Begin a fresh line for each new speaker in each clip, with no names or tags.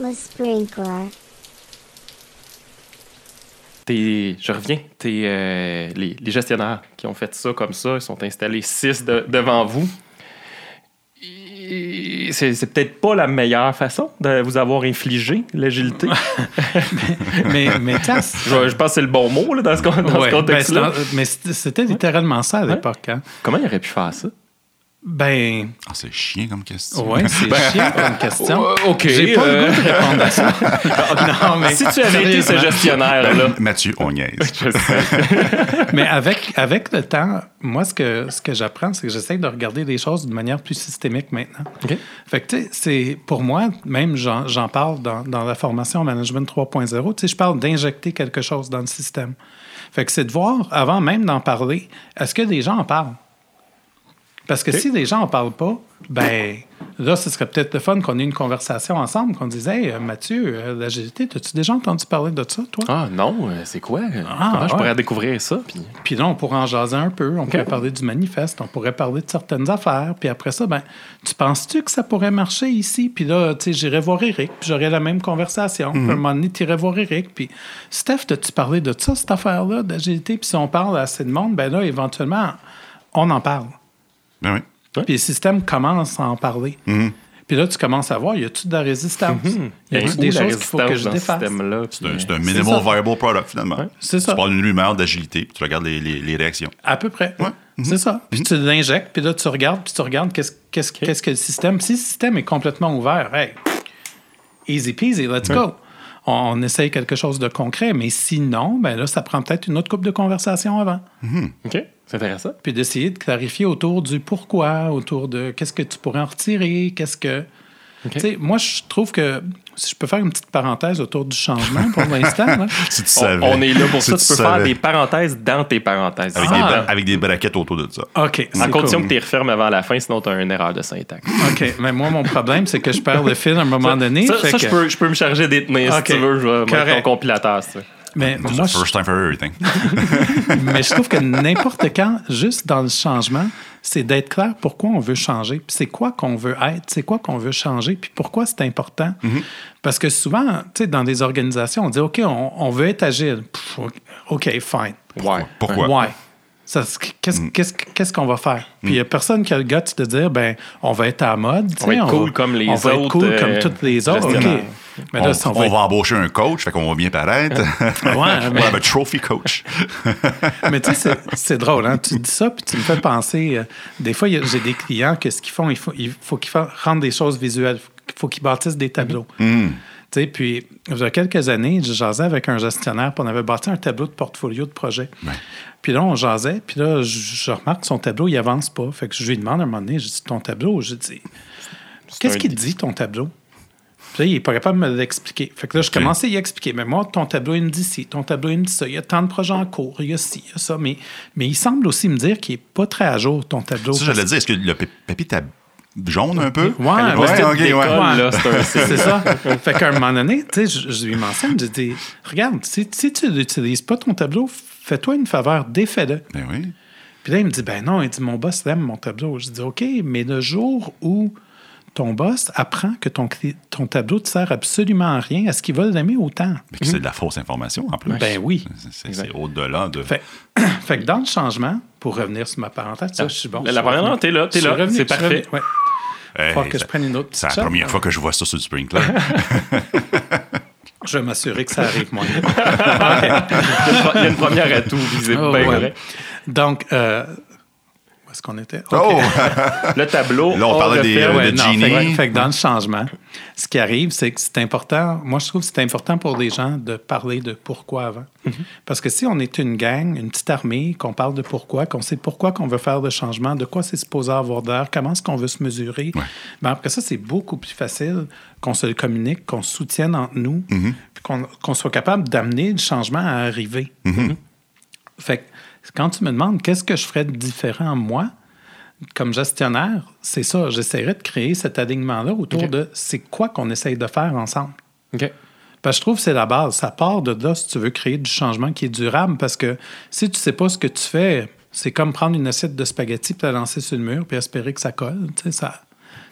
Le sprinkler.
T'es- je reviens, t'es, euh, les, les gestionnaires qui ont fait ça comme ça, ils sont installés six de- devant vous. C'est, c'est peut-être pas la meilleure façon de vous avoir infligé l'agilité.
Mais, mais tiens,
je, je pense que c'est le bon mot là, dans ce, dans
ouais,
ce contexte-là.
ben, c'est- mais c'était littéralement ça à
Ouais.
l'époque. Hein?
Comment il aurait pu faire ça?
Ben,
Ah, c'est chiant comme question.
ouais, c'est chiant comme question.
Euh, OK,
J'ai pas
euh,
le goût de répondre à ça. non, mais
Si tu avais été ce gestionnaire-là,
Mathieu, on niaise.
je sais.
Mais avec, avec le temps, moi, ce que, ce que j'apprends, c'est que j'essaie de regarder les choses d'une manière plus systémique maintenant.
OK.
Fait que, tu sais, c'est, pour moi, même j'en, j'en parle dans, dans la formation Management 3.0, tu sais, je parle d'injecter quelque chose dans le système. Fait que c'est de voir, avant même d'en parler, est-ce que les gens en parlent? Parce que si les gens en parlent pas, ben là, ce serait peut-être le fun qu'on ait une conversation ensemble, qu'on dise Hey, euh, Mathieu, euh, l'agilité, as-tu déjà entendu parler de ça, toi?
Ah non, euh, c'est quoi?
Ah,
Comment je pourrais découvrir ça? Puis...
Puis là, on pourrait en jaser un peu, on pourrait parler du manifeste, on pourrait parler de certaines affaires. Puis après ça, ben, tu penses-tu que ça pourrait marcher ici? Puis là, tu sais, j'irais voir Eric, puis j'aurais la même conversation. Puis à un moment donné, tu irais voir Eric. Puis Steph, as-tu parlé de ça, cette affaire-là, d'agilité? Puis si on parle à assez de monde, ben là, éventuellement, on en parle.
Ben oui.
Puis le système commence à en parler. Puis là, tu commences à voir, y a-tu de la résistance? Y a-tu des choses qu'il faut que je défasse?
C'est un, c'est minimal
ça.
viable product, finalement.
C'est ça.
Tu parles d'une rumeur d'agilité, puis tu regardes les, les- les réactions.
À peu près.
Ouais. Mhm.
C'est ça. Puis tu l'injectes, puis là, tu regardes, puis tu regardes qu'est-ce, qu'est-ce, qu'est-ce que le système. Si le système est complètement ouvert, hey, easy peasy, let's go. On, essaye quelque chose de concret, mais sinon, ben là, ça prend peut-être une autre coupe de conversation avant.
OK, c'est intéressant.
Puis d'essayer de clarifier autour du pourquoi, autour de qu'est-ce que tu pourrais en retirer, qu'est-ce que. Moi, je trouve que si je peux faire une petite parenthèse autour du changement pour l'instant.
Si tu
On,
savais.
on est là pour
Si
ça. Tu peux faire des parenthèses dans tes parenthèses.
Avec,
Ah.
des, bra- avec des braquettes autour de ça.
OK.
En condition
cool.
que tu refermes avant la fin, sinon tu as une erreur de syntaxe.
OK. Mais moi, mon problème, c'est que je perds le fil à un moment donné.
Ça,
fait
ça,
que-
je, peux, je peux me charger des tenir
Ok.
si tu veux. Je vais mettre ton compilateur. si tu veux.
Mais
It's
moi,
the first time for everything.
je, mais je trouve que n'importe quand, juste dans le changement, c'est d'être clair pourquoi on veut changer, puis c'est quoi qu'on veut être, c'est quoi qu'on veut changer, puis pourquoi c'est important. Parce que souvent, tu sais, dans des organisations, on dit OK, on, on veut être agile. Pff, OK, fine.
Ouais.
Pourquoi?
Ouais. Ça, c'est- Qu'est-ce qu'on va faire? Puis il n'y a personne qui a le guts de dire, ben, on va être à la mode.
On va être cool comme les
on va être
autres,
cool
euh,
comme toutes les autres. OK. Mais
on,
là, si on
on
va
va embaucher un coach, fait qu'on va bien paraître.
Ouais, mais-
On a un trophy coach.
Mais tu sais, c'est- drôle, hein? Tu dis ça, puis tu me fais penser. euh, des fois, j'ai des clients que ce qu'ils font, il faut, il faut qu'ils rendent des choses visuelles. Il faut qu'ils bâtissent des tableaux.
Mm.
Tu sais, puis, il y a quelques années, je jasais avec un gestionnaire, puis on avait bâti un tableau de portfolio de projet. Puis là, on jasait, puis là, je, je remarque que son tableau, il avance pas. Fait que je lui demande à un moment donné, je dis, ton tableau, je dis, qu'est-ce qu'il dit, ton tableau? Puis là, il n'est pas capable de me l'expliquer. Fait que là, je commençais à y expliquer. Mais moi, ton tableau, il me dit ci, ton tableau, il me dit ça. Il y a tant de projets en cours, il y a ci, il y a ça. Mais, mais il semble aussi me dire qu'il n'est pas très à jour, ton tableau.
Ça, j'allais dire, est-ce que le pa- papier t'a jaune un peu?
Ouais, ouais,
ouais.
là, c'est
ça. fait qu'à un moment donné, tu sais, je, je lui mentionne, je dis, regarde, si, si tu n'utilises pas ton tableau, fais-toi une faveur, défais-le.
Ben oui.
Puis là, il me dit, ben non, il dit, mon boss aime mon tableau. Je dis, OK, mais le jour où ton boss apprend que ton, ton tableau ne te sert absolument à rien, est-ce qu'il va l'aimer autant?
Mais que c'est de la fausse information en plus.
Ben oui.
C'est- au-delà de.
Fait, fait que dans le changement, pour revenir sur ma parenthèse, ça, je suis bon.
La-
je
la non, t'es là, t'es là,
revenu,
c'est parfait.
revenu, ouais.
Hey,
Faut que je prenne une autre
C'est la première fois que je vois ça sur le Sprinkler.
Je vais m'assurer que ça arrive moins.
Il y a une pro- il y a une première atout visible.
Oh,
ben
ouais. Donc, euh, qu'on était?
Oh!
Le tableau.
Là, on parlait des- de
Ouais, non,
Genie.
fait, que- fait que dans le changement, ce qui arrive, c'est que c'est important. Moi, je trouve que c'est important pour les gens de parler de pourquoi avant. Parce que si on est une gang, une petite armée, qu'on parle de pourquoi, qu'on sait pourquoi qu'on veut faire le changement, de quoi c'est supposé avoir d'air, comment est-ce qu'on veut se mesurer, ben après ça, c'est beaucoup plus facile qu'on se le communique, qu'on se soutienne entre nous, puis qu'on qu'on soit capable d'amener le changement à arriver. Fait que quand tu me demandes qu'est-ce que je ferais de différent moi, comme gestionnaire, c'est ça. J'essaierais de créer cet alignement-là autour de c'est quoi qu'on essaye de faire ensemble.
OK.
Parce que je trouve que c'est la base. Ça part de là si tu veux créer du changement qui est durable. Parce que si tu sais pas ce que tu fais, c'est comme prendre une assiette de spaghettis puis la lancer sur le mur puis espérer que ça colle. Tu sais, ça,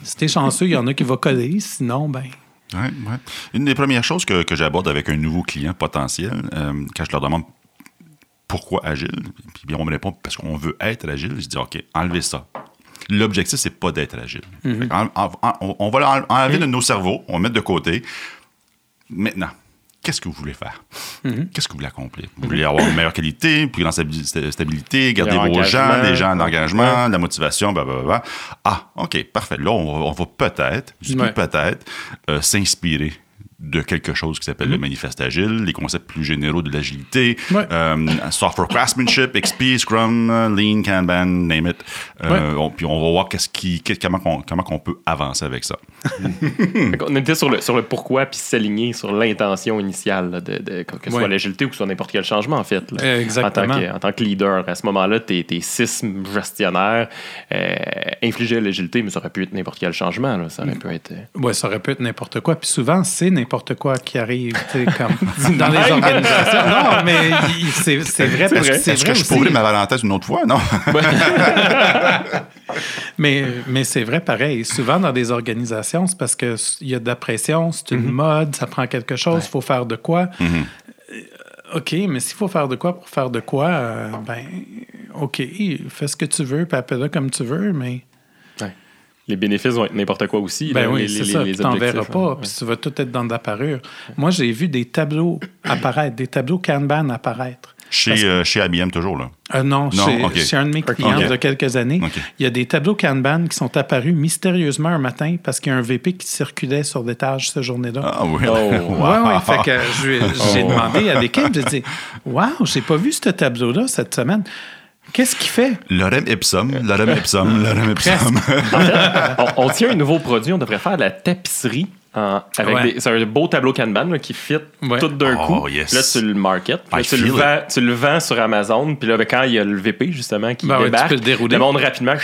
si t'es chanceux, il y en a qui vont coller. Sinon, ben,
Ouais, ouais. Une des premières choses que, que j'aborde avec un nouveau client potentiel, euh, quand je leur demande pourquoi agile, puis bien on me répond parce qu'on veut être agile, je dis OK, enlevez ça. L'objectif, c'est pas d'être agile. En- en- on va enlever de nos cerveaux, on va mettre de côté. Maintenant, qu'est-ce que vous voulez faire? Qu'est-ce que vous voulez accomplir? Vous voulez avoir une meilleure qualité, plus grande stabi- sta- stabilité, garder vos gens, des gens d'engagement, de la motivation, blablabla. Ah, OK, parfait. Là, on va, peut-être,
Ouais.
peut-être, euh, s'inspirer de quelque chose qui s'appelle le manifeste agile, les concepts plus généraux de l'agilité,
Ouais.
euh, software craftsmanship, XP, Scrum, Lean, Kanban, name it. Euh, on- puis on va voir qu'est-ce qui, qu'est- comment, on, comment on peut avancer avec ça.
Qu'on était sur le, sur le pourquoi, puis s'aligner sur l'intention initiale, là, de, de- que ce soit l'agilité ou que ce soit n'importe quel changement, en fait. là.
Euh, exactement.
En tant, que, en tant que leader, à ce moment-là, tes, tes six gestionnaires euh, infligeaient l'agilité, mais ça aurait pu être n'importe quel changement. là. Ça aurait pu être.
Ouais, ça aurait pu être n'importe quoi. Puis souvent, c'est n'importe quoi qui arrive, tu sais, comme dans les organisations. Non, mais c'est c'est vrai parce que
vrai.
c'est
Est-ce
vrai
que je ouvrir ma parenthèse une autre fois? Non.
Mais, mais c'est vrai pareil. Souvent, dans des organisations, c'est parce qu'il y a de la pression, c'est une mode, ça prend quelque chose, il faut faire de quoi. Euh, OK, mais s'il faut faire de quoi pour faire de quoi, euh, ben, OK, fais ce que tu veux, puis appelle-le comme tu veux, mais.
Les bénéfices vont être n'importe quoi aussi.
ben
là,
oui,
les-
ça.
les
Tu t'en
objectifs,
verras pas,
hein.
puis tu vas tout être dans de la parure. Moi, j'ai vu des tableaux apparaître, des tableaux Kanban apparaître.
Chez, euh, chez IBM, toujours, là.
Euh, non,
Non,
chez,
ok.
chez un de mes clients de quelques années, il y a des tableaux Kanban qui sont apparus mystérieusement un matin parce qu'il y a un VP qui circulait sur l'étage cette journée-là.
Ah oui.
Oh.
Ouais, ouais. Fait que j'ai
Oh.
demandé à l'équipe, j'ai dit Waouh, j'ai pas vu ce tableau-là cette semaine. Qu'est-ce qu'il fait?
Lorem ipsum, lorem ipsum, lorem ipsum.
on, on tient un nouveau produit, on devrait faire de la tapisserie. en- avec
Ouais.
des- c'est un beau tableau Kanban là, qui fit
Ouais.
tout d'un
Oh,
coup.
yes.
Là, tu le market. Là, tu, le vends, tu le vends sur Amazon. Puis là, ben, quand il y a le VP, justement, qui
Ben ouais, tu
débarque,
peux le dérouler.
monde rapidement,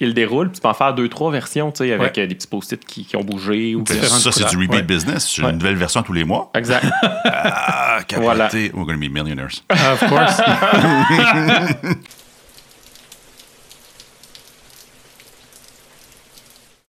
il le déroule. Puis tu peux en faire deux, trois versions, tu sais, avec
Ouais.
euh, des petits post-it qui, qui ont bougé. Ou
Différentes
Ça, c'est du repeat
Ouais.
business. C'est
Ouais.
une nouvelle version tous les mois.
Exact.
Ah.
Voilà.
We're going to be millionaires.
Ah, of course.